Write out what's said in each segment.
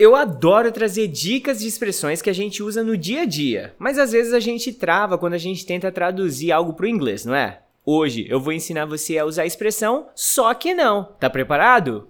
Eu adoro trazer dicas de expressões que a gente usa no dia a dia, mas às vezes a gente trava quando a gente tenta traduzir algo para o inglês, não é? Hoje eu vou ensinar você a usar a expressão só que não. Tá preparado?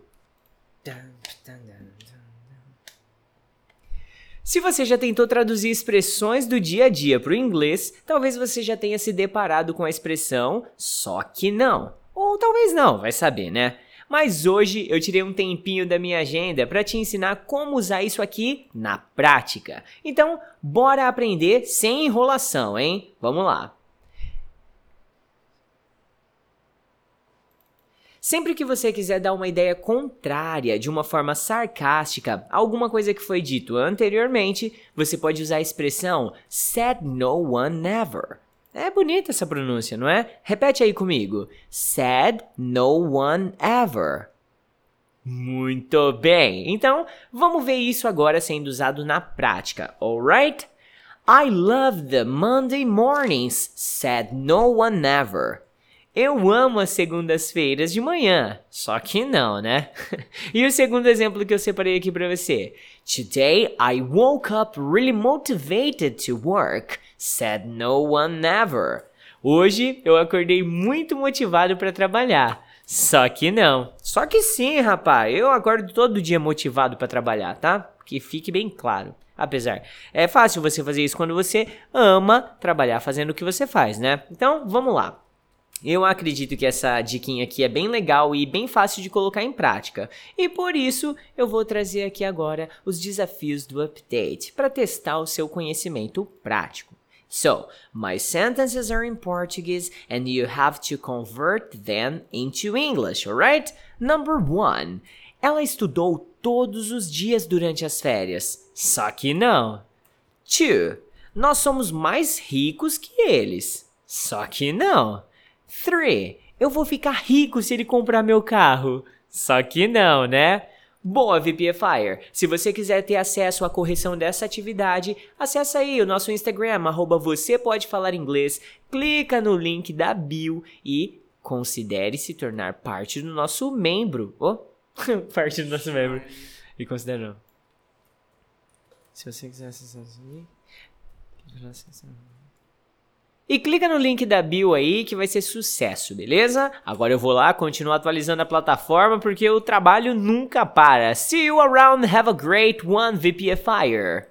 Se você já tentou traduzir expressões do dia a dia para o inglês, talvez você já tenha se deparado com a expressão só que não. Ou talvez não, vai saber, né? Mas hoje eu tirei um tempinho da minha agenda para te ensinar como usar isso aqui na prática. Então, bora aprender sem enrolação, hein? Vamos lá. Sempre que você quiser dar uma ideia contrária de uma forma sarcástica a alguma coisa que foi dito anteriormente, você pode usar a expressão said no one never. É bonita essa pronúncia, não é? Repete aí comigo. Said no one ever. Muito bem. Então, vamos ver isso agora sendo usado na prática, alright? I love the Monday mornings, said no one ever. Eu amo as segundas-feiras de manhã, só que não, né? e o segundo exemplo que eu separei aqui para você. Today I woke up really motivated to work, said no one ever. Hoje eu acordei muito motivado para trabalhar. Só que não. Só que sim, rapaz. Eu acordo todo dia motivado para trabalhar, tá? Que fique bem claro. Apesar, é fácil você fazer isso quando você ama trabalhar fazendo o que você faz, né? Então, vamos lá. Eu acredito que essa diquinha aqui é bem legal e bem fácil de colocar em prática. E por isso eu vou trazer aqui agora os desafios do update para testar o seu conhecimento prático. So, my sentences are in Portuguese and you have to convert them into English, alright? Number one. Ela estudou todos os dias durante as férias. Só que não. Two. Nós somos mais ricos que eles. Só que não. 3. Eu vou ficar rico se ele comprar meu carro. Só que não, né? Boa, VPFire! Se você quiser ter acesso à correção dessa atividade, acessa aí o nosso Instagram, arroba você pode falar inglês, clica no link da bio e considere se tornar parte do nosso membro. Oh, parte do nosso membro. E considere não. Se você quiser acessar isso aí, e clica no link da bio aí que vai ser sucesso, beleza? Agora eu vou lá continuar atualizando a plataforma porque o trabalho nunca para. See you around, have a great one, VPFire!